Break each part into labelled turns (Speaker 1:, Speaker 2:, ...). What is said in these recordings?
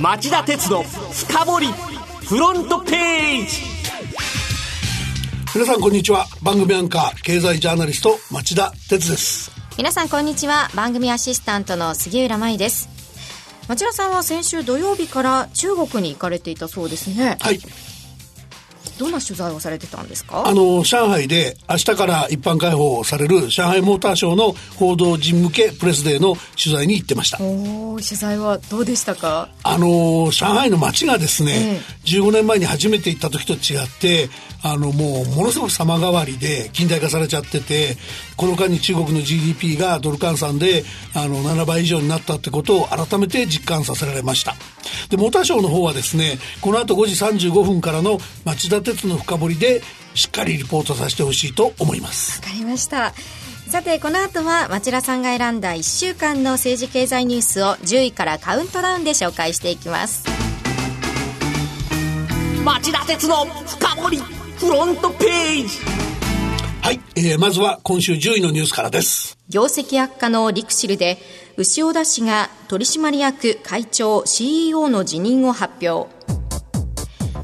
Speaker 1: 町田鉄の深掘りフロントページ。
Speaker 2: 皆さんこんにちは。番組アンカー経済ジャーナリスト町田鉄です。
Speaker 3: 皆さんこんにちは。番組アシスタントの杉浦舞です。町田さんは先週土曜日から中国に行かれていたそうですね。
Speaker 2: はい
Speaker 3: どんな取材をされてたんですか？
Speaker 2: あの上海で明日から一般開放される上海モーターショーの報道陣向けプレスデーの取材に行ってました。
Speaker 3: お取材はどうでしたか？
Speaker 2: あの上海の街がですね、ええ、15年前に初めて行った時と違ってあのもうものすごく様変わりで近代化されちゃっててこの間に中国の GDP がドル換算であの7倍以上になったってことを改めて実感させられました。でモーターショーの方はですねこの後5時35分からの町田鉄の深掘りでしっかりリポートさせてほしいと思います。
Speaker 3: わかりました。さてこの後は町田さんが選んだ1週間の政治経済ニュースを10位からカウントダウンで紹介していきます。
Speaker 1: 町田鉄の深掘りフロントページ。
Speaker 2: はい、えー、まずは今週10位のニュースからです。
Speaker 3: 業績悪化のリクシルで牛尾田氏が取締役会長 CEO の辞任を発表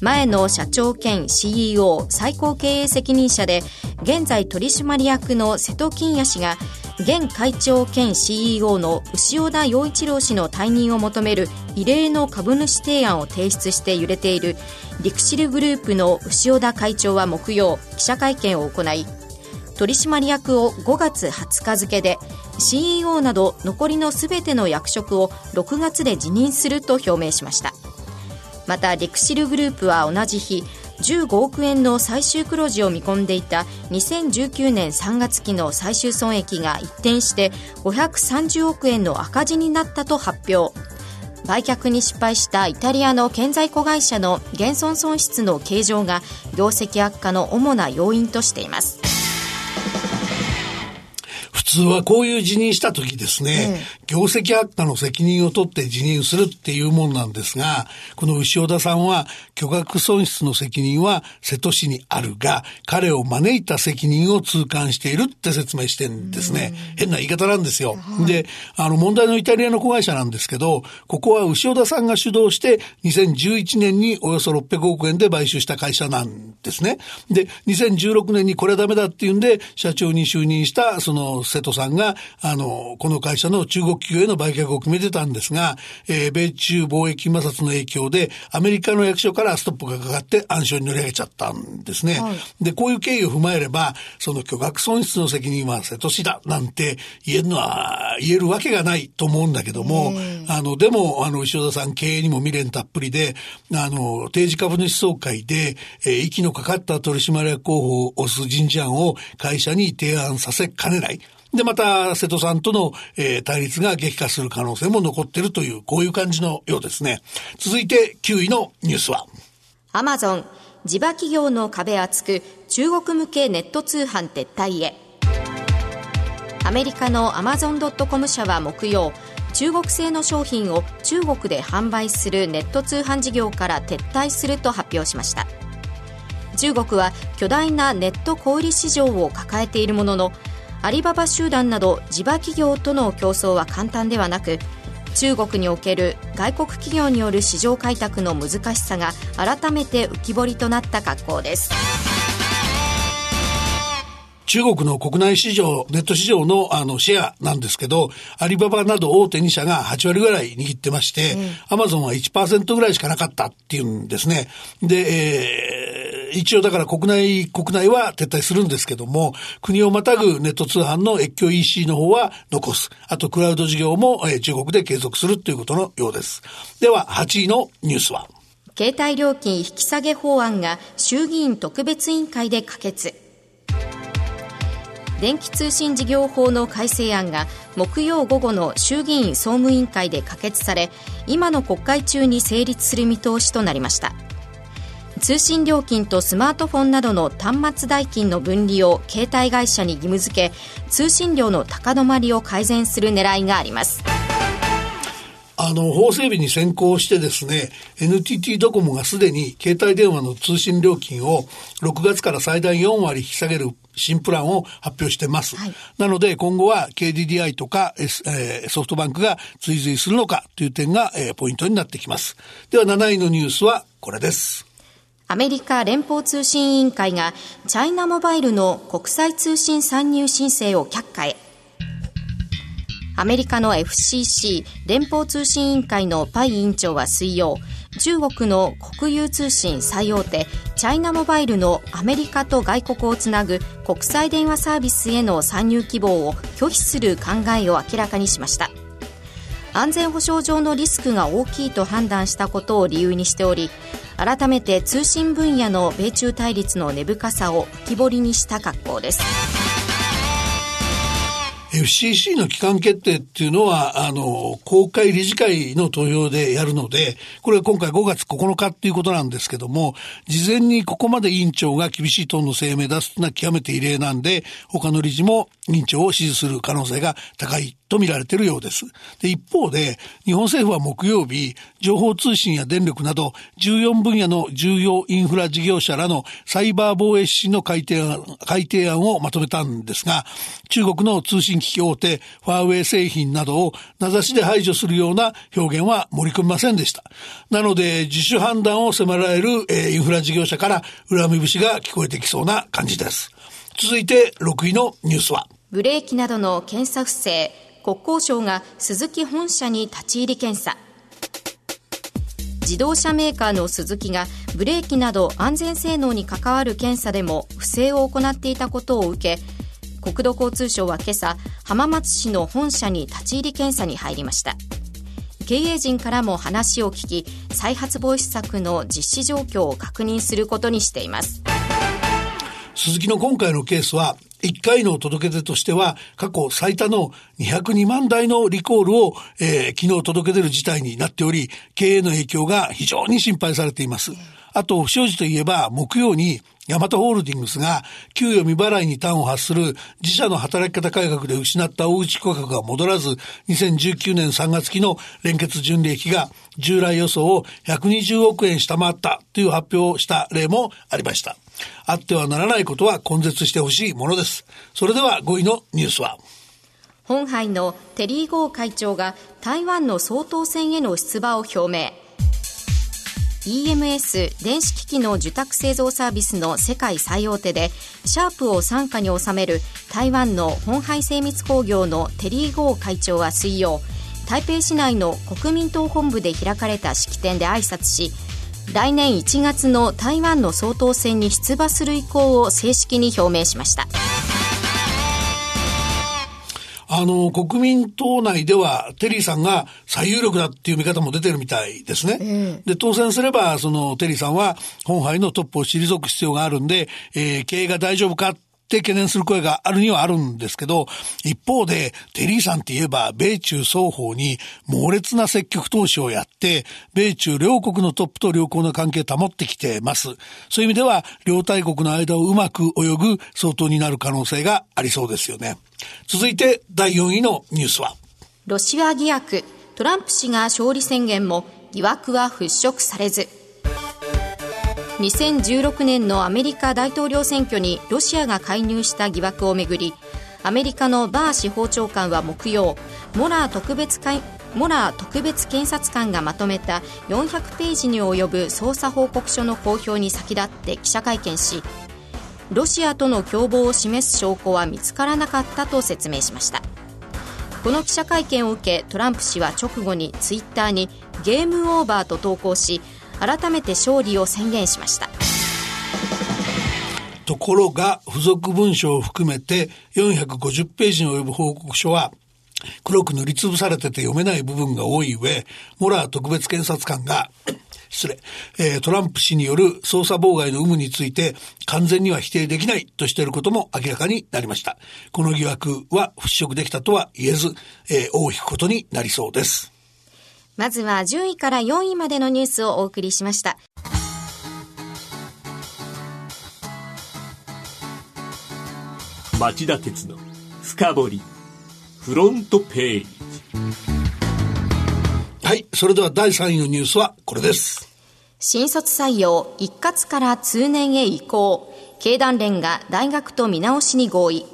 Speaker 3: 前の社長兼 CEO 最高経営責任者で現在取締役の瀬戸金也氏が現会長兼 CEO の牛尾田洋一郎氏の退任を求める異例の株主提案を提出して揺れているリクシルグループの牛尾田会長は木曜記者会見を行い取締役を5月20日付で CEO など残りのすべての役職を6月で辞任すると表明しました。またリクシルグループは同じ日15億円の最終黒字を見込んでいた2019年3月期の最終損益が一転して530億円の赤字になったと発表。売却に失敗したイタリアの建材子会社の減損損失の計上が業績悪化の主な要因としています。
Speaker 2: 普通はこういう辞任した時ですね、業績悪化の責任を取って辞任するっていうもんなんですが、この牛尾田さんは巨額損失の責任は瀬戸市にあるが、彼を招いた責任を痛感しているって説明してんですね。変な言い方なんですよ。はい、で、あの問題のイタリアの子会社なんですけど、ここは牛尾田さんが主導して2011年におよそ600億円で買収した会社なんですね。で、2016年にこれはダメだっていうんで、社長に就任したその瀬戸さんが、あの、この会社の中国企業への売却を決めてたんですが、えー、米中貿易摩擦の影響で、アメリカの役所からストップがかかって暗礁に乗り上げちゃったんですね。はい、で、こういう経緯を踏まえれば、その巨額損失の責任は瀬戸市だなんて言えるのは、言えるわけがないと思うんだけども、あの、でも、あの、石田さん経営にも未練たっぷりで、あの、定時株主総会で、えー、息のかかった取締役候補を推す人事案を会社に提案させかねない。で、また、瀬戸さんとの、えー、対立が激化する可能性も残っているという、こういう感じのようですね。続いて、9位のニュースは。
Speaker 3: アマゾン、地場企業の壁厚く、中国向けネット通販撤退へ。アメリカのアマゾン・ドット・コム社は木曜、中国製の商品を中国で販売するネット通販事業から撤退すると発表しました。中国は巨大なネット小売市場を抱えているもののアリババ集団など地場企業との競争は簡単ではなく中国における外国企業による市場開拓の難しさが改めて浮き彫りとなった格好です
Speaker 2: 中国の国内市場、ネット市場のあのシェアなんですけど、アリババなど大手2社が8割ぐらい握ってまして、アマゾンは1%ぐらいしかなかったっていうんですね。で、えー一応だから国内、国内は撤退するんですけども、国をまたぐネット通販の越境 EC の方は残す。あとクラウド事業も、え中国で継続するということのようです。では、8位のニュースは？
Speaker 3: 携帯料金引き下げ法案が衆議院特別委員会で可決。電気通信事業法の改正案が木曜午後の衆議院総務委員会で可決され今の国会中に成立する見通しとなりました通信料金とスマートフォンなどの端末代金の分離を携帯会社に義務付け通信料の高止まりを改善する狙いがあります
Speaker 2: あの、法整備に先行してですね、NTT ドコモがすでに携帯電話の通信料金を6月から最大4割引き下げる新プランを発表してます。はい、なので今後は KDDI とか、S えー、ソフトバンクが追随するのかという点が、えー、ポイントになってきます。では7位のニュースはこれです。
Speaker 3: アメリカ連邦通信委員会がチャイナモバイルの国際通信参入申請を却下へ。アメリカの FCC 連邦通信委員会のパイ委員長は水曜、中国の国有通信最大手チャイナモバイルのアメリカと外国をつなぐ国際電話サービスへの参入希望を拒否する考えを明らかにしました安全保障上のリスクが大きいと判断したことを理由にしており改めて通信分野の米中対立の根深さを浮き彫りにした格好です。
Speaker 2: FCC の機関決定っていうのは、あの、公開理事会の投票でやるので、これは今回5月9日っていうことなんですけども、事前にここまで委員長が厳しいトーンの声明出すのは極めて異例なんで、他の理事も委員長を支持する可能性が高いと見られているようです。で、一方で、日本政府は木曜日、情報通信や電力など14分野の重要インフラ事業者らのサイバー防衛指針の改定案改定案をまとめたんですが、中国の通信機器大手ファーウェイ製品などを名指しで排除するような表現は盛り込みませんでした。なので、自主判断を迫られる、えー、インフラ事業者から恨み節が聞こえてきそうな感じです。続いて6位のニュースは
Speaker 3: ブレーキなどの検査不正国交省が鈴木本社に立ち入り検査。自動車メーカーの鈴木がブレーキなど安全性能に関わる検査でも不正を行っていたことを受け国土交通省は今朝浜松市の本社に立ち入り検査に入りました。経営陣からも話を聞き再発防止策の実施状況を確認することにしています。
Speaker 2: 鈴木の今回のケースは1回の届け出としては過去最多の202万台のリコールを、えー、昨日届け出る事態になっており、経営の影響が非常に心配されています。あと、不祥事といえば、木曜にヤマトホールディングスが給与未払いに端を発する自社の働き方改革で失った大内価格が戻らず、2019年3月期の連結純利益が従来予想を120億円下回ったという発表をした例もありました。あってはならないことは根絶してほしいものです。それでは5位のニュースは。
Speaker 3: 本杯のテリー・ゴー会長が台湾の総統選への出馬を表明。EMS 電子機器の受託製造サービスの世界最大手でシャープを傘下に収める台湾の本廃精密工業のテリー・ゴー会長は水曜台北市内の国民党本部で開かれた式典で挨拶し来年1月の台湾の総統選に出馬する意向を正式に表明しました。
Speaker 2: あの、国民党内では、テリーさんが最有力だっていう見方も出てるみたいですね。えー、で、当選すれば、その、テリーさんは、本杯のトップを退く必要があるんで、えー、経営が大丈夫かって懸念する声があるにはあるんですけど、一方で、テリーさんって言えば、米中双方に猛烈な積極投資をやって、米中両国のトップと良好な関係を保ってきてます。そういう意味では、両大国の間をうまく泳ぐ相当になる可能性がありそうですよね。続いて、第4位のニュースは。
Speaker 3: ロシア疑惑、トランプ氏が勝利宣言も疑惑は払拭されず。2016年のアメリカ大統領選挙にロシアが介入した疑惑をめぐりアメリカのバー司法長官は木曜モラー特別会モラー特別検察官がまとめた400ページに及ぶ捜査報告書の公表に先立って記者会見しロシアとの共謀を示す証拠は見つからなかったと説明しました。この記者会見を受けトランプ氏は直後にツイッターにゲームオーバーと投稿し改めて勝利を宣言しました
Speaker 2: ところが付属文書を含めて450ページに及ぶ報告書は黒く塗りつぶされてて読めない部分が多い上モラー特別検察官が失礼、えー、トランプ氏による捜査妨害の有無について完全には否定できないとしていることも明らかになりました。この疑惑は払拭できたとは言えず、えー、尾を引くことになりそうです。
Speaker 3: まずは10位から4位までのニュースをお送りしました。
Speaker 1: 町田鉄の深掘りフロントページ。
Speaker 2: はいそれでは第3位のニュースはこれです。
Speaker 3: 新卒採用一括から通年へ移行。経団連が大学と見直しに合意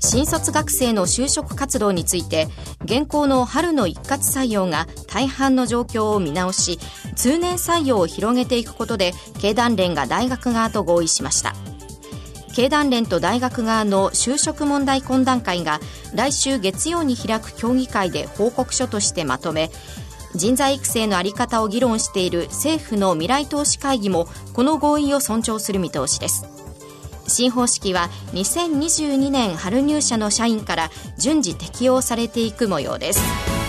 Speaker 3: 新卒学生の就職活動について現行の春の一括採用が大半の状況を見直し通年採用を広げていくことで経団連が大学側と合意しました。経団連と大学側の就職問題懇談会が来週月曜に開く協議会で報告書としてまとめ人材育成の在り方を議論している政府の未来投資会議もこの合意を尊重する見通しです。新方式は2022年春入社の社員から順次適用されていく模様です。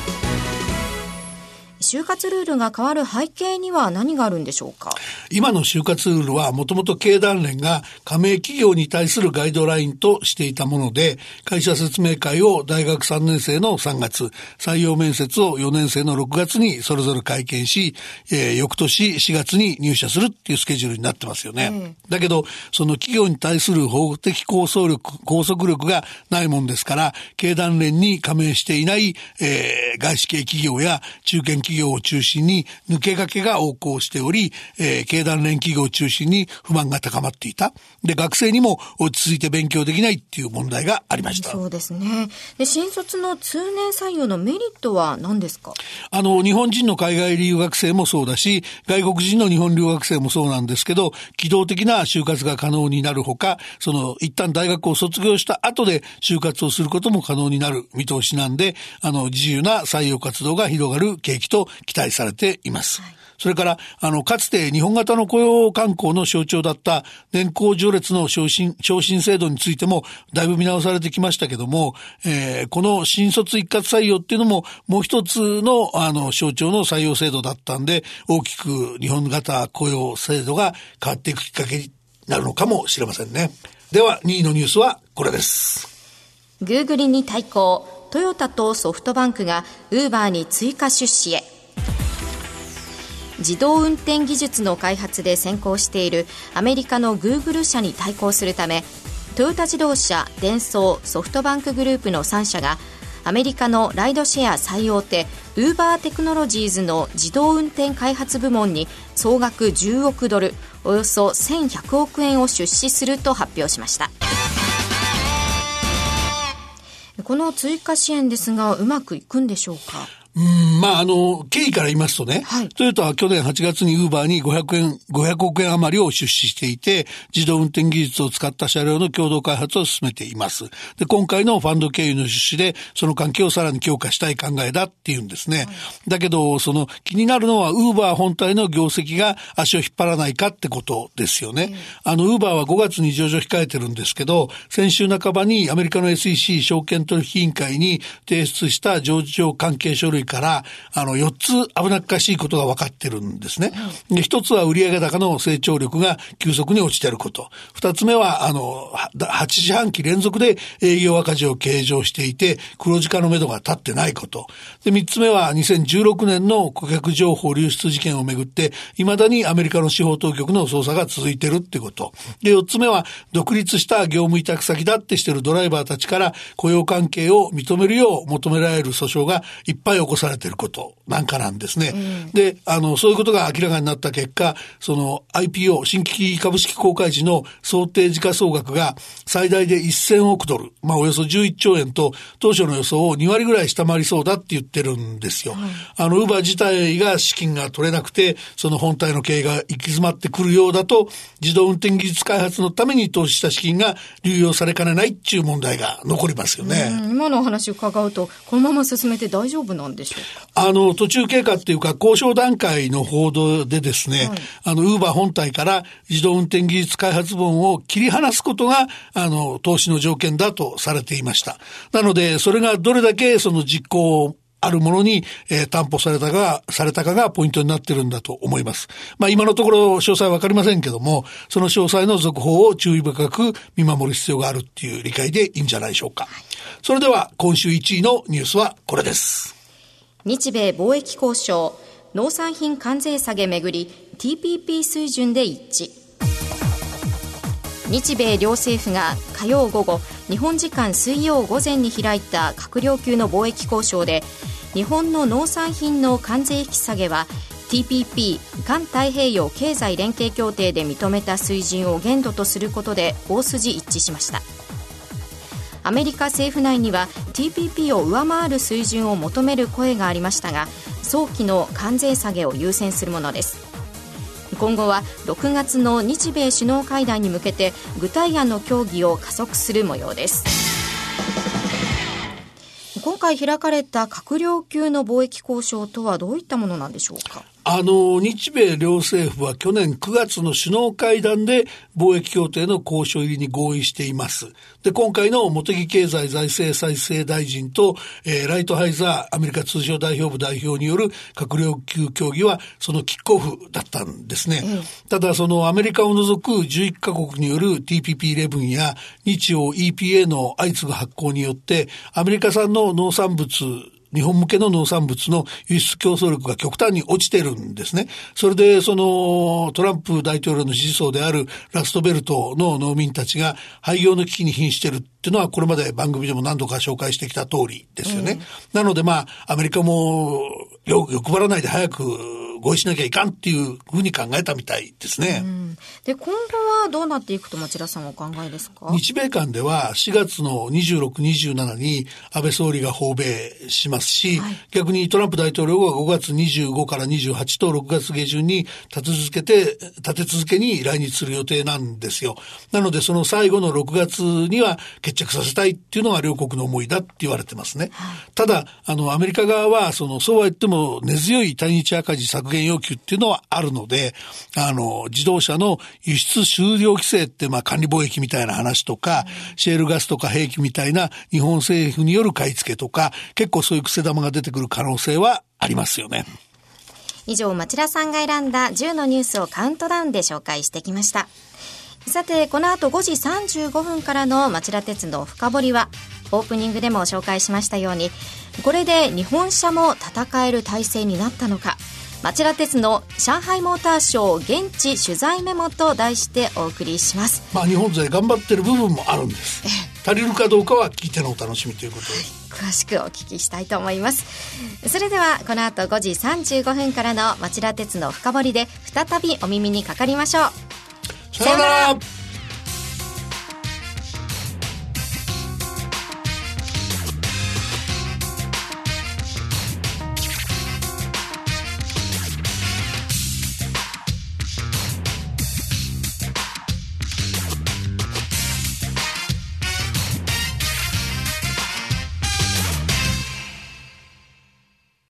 Speaker 3: 就活ルールが変わる背景には何があるんでしょうか？
Speaker 2: 今の就活ルールはもともと経団連が加盟企業に対するガイドラインとしていたもので、会社説明会を大学3年生の3月、採用面接を4年生の6月にそれぞれ会見し、えー、翌年4月に入社するっていうスケジュールになってますよね。うん、だけど、その企業に対する法的構想力、拘束力がないもんですから、経団連に加盟していない、えー、外資系企業や中堅企業企業を中心に抜け駆けが横行しており、えー、経団連企業を中心に不満が高まっていた。で、学生にも落ち着いて勉強できないっていう問題がありました。
Speaker 3: そうですね。で、新卒の通年採用のメリットは何ですか？
Speaker 2: あの、日本人の海外留学生もそうだし、外国人の日本留学生もそうなんですけど、機動的な就活が可能になるほか、その、一旦大学を卒業した後で就活をすることも可能になる見通しなんで、あの、自由な採用活動が広がる景気と期待されています。はい、それから、あの、かつて日本型の雇用観光の象徴だった年功序列の昇進、昇進制度についてもだいぶ見直されてきましたけども、えー、この新卒一括採用っていうのももう一つのあの象徴の採用制度だったんで、大きく日本型雇用制度が変わっていくきっかけになるのかもしれませんね。では、2位のニュースはこれです。
Speaker 3: グーグルに対抗。トヨタとソフトバンクがウーバーに追加出資へ自動運転技術の開発で先行しているアメリカのグーグル社に対抗するためトヨタ自動車、デンソー、ソフトバンクグループの3社がアメリカのライドシェア最大手ウーバーテクノロジーズの自動運転開発部門に総額10億ドルおよそ1100億円を出資すると発表しました。この追加支援ですが、うまくいくんでしょうか？
Speaker 2: うん、まあ、あの、経緯から言いますとね、はい、トヨタは去年8月にウーバーに500円、500億円余りを出資していて、自動運転技術を使った車両の共同開発を進めています。で、今回のファンド経由の出資で、その関係をさらに強化したい考えだっていうんですね。はい、だけど、その気になるのは、ウーバー本体の業績が足を引っ張らないかってことですよね。うん、あの、ウーバーは5月に上場控えてるんですけど、先週半ばにアメリカの SEC 証券取引委員会に提出した上場関係書類から、あの、4つ危なっかしいことが分かってるんですね。で、1つは売上高の成長力が急速に落ちてること。2つ目は、あの、8四半期連続で営業赤字を計上していて、黒字化のめどが立ってないこと。で、3つ目は2016年の顧客情報流出事件をめぐって、未だにアメリカの司法当局の捜査が続いてるってこと。で、4つ目は、独立した業務委託先だってしてるドライバーたちから雇用関係を認めるよう求められる訴訟がいっぱい起こされていること。なんかなんですね。うん、で、あの、そういうことが明らかになった結果、その IPO、新規株式公開時の想定時価総額が最大で1000億ドル、まあおよそ11兆円と当初の予想を2割ぐらい下回りそうだって言ってるんですよ。あの、ウーバー自体が資金が取れなくて、その本体の経営が行き詰まってくるようだと、自動運転技術開発のために投資した資金が流用されかねないっていう問題が残りますよね。
Speaker 3: 今のお話を伺うと、このまま進めて大丈夫なんでしょうか？
Speaker 2: あの、途中経過っていうか、交渉段階の報道でですね、はい、あの、ウーバー本体から自動運転技術開発本を切り離すことが、あの、投資の条件だとされていました。なので、それがどれだけその実行あるものに、えー、担保されたが、されたかがポイントになってるんだと思います。まあ今のところ詳細はわかりませんけども、その詳細の続報を注意深く見守る必要があるっていう理解でいいんじゃないでしょうか。それでは今週1位のニュースはこれです。
Speaker 3: 日米貿易交渉、農産品関税下げめぐり、TPP 水準で一致。日米両政府が火曜午後日本時間水曜午前に開いた閣僚級の貿易交渉で日本の農産品の関税引き下げは TPP 環太平洋経済連携協定で認めた水準を限度とすることで大筋一致しましたアメリカ政府内には TPP を上回る水準を求める声がありましたが早期の関税下げを優先するものです。今後は6月の日米首脳会談に向けて具体案の協議を加速する模様です。今回開かれた閣僚級の貿易交渉とはどういったものなんでしょうか？
Speaker 2: あの、日米両政府は去年9月の首脳会談で貿易協定の交渉入りに合意しています。で、今回の茂木経済財政再生大臣と、えー、ライトハイザーアメリカ通商代表部代表による閣僚級協議はそのキックオフだったんですね。うん、ただ、そのアメリカを除く11カ国による TPP11 や日欧 EPA の相次ぐ発行によってアメリカ産の農産物日本向けの農産物の輸出競争力が極端に落ちてるんですね。それで、その、トランプ大統領の支持層であるラストベルトの農民たちが廃業の危機に瀕してるっていうのは、これまで番組でも何度か紹介してきた通りですよね。うん、なので、まあ、アメリカも欲張らないで早く合意しなきゃいかんっていうふうに考えたみたいですね。うん、
Speaker 3: で、今後はどうなっていくと町田さんはお考えですか？
Speaker 2: 日米間では4月の26、27に安倍総理が訪米しますし、はい、逆にトランプ大統領が5月25から28と6月下旬に立て続けて、立て続けに来日する予定なんですよ。なのでその最後の6月には決着させたいっていうのが両国の思いだって言われてますね。はい、ただ、あの、アメリカ側は、その、そうは言っても根強い対日赤字削減要求っていうのはあるので、あの、自動車の輸出終了規制って、まあ、管理貿易みたいな話とか、シェールガスとか兵器みたいな日本政府による買い付けとか、結構そういう癖玉が出てくる可能性はありますよね。
Speaker 3: 以上、町田さんが選んだ10のニュースをカウントダウンで紹介してきました。さて、この後5時35分からの町田鉄道深掘りは、オープニングでも紹介しましたように、これで日本車も戦える体制になったのか、町田鉄の上海モーターショー現地取材メモと題してお送りします。
Speaker 2: まあ日本勢頑張ってる部分もあるんです。足りるかどうかは聞いてのお楽しみということで
Speaker 3: 詳しくお聞きしたいと思います。それではこの後5時35分からの町田鉄の深掘りで再びお耳にかかりましょう。
Speaker 2: さようなら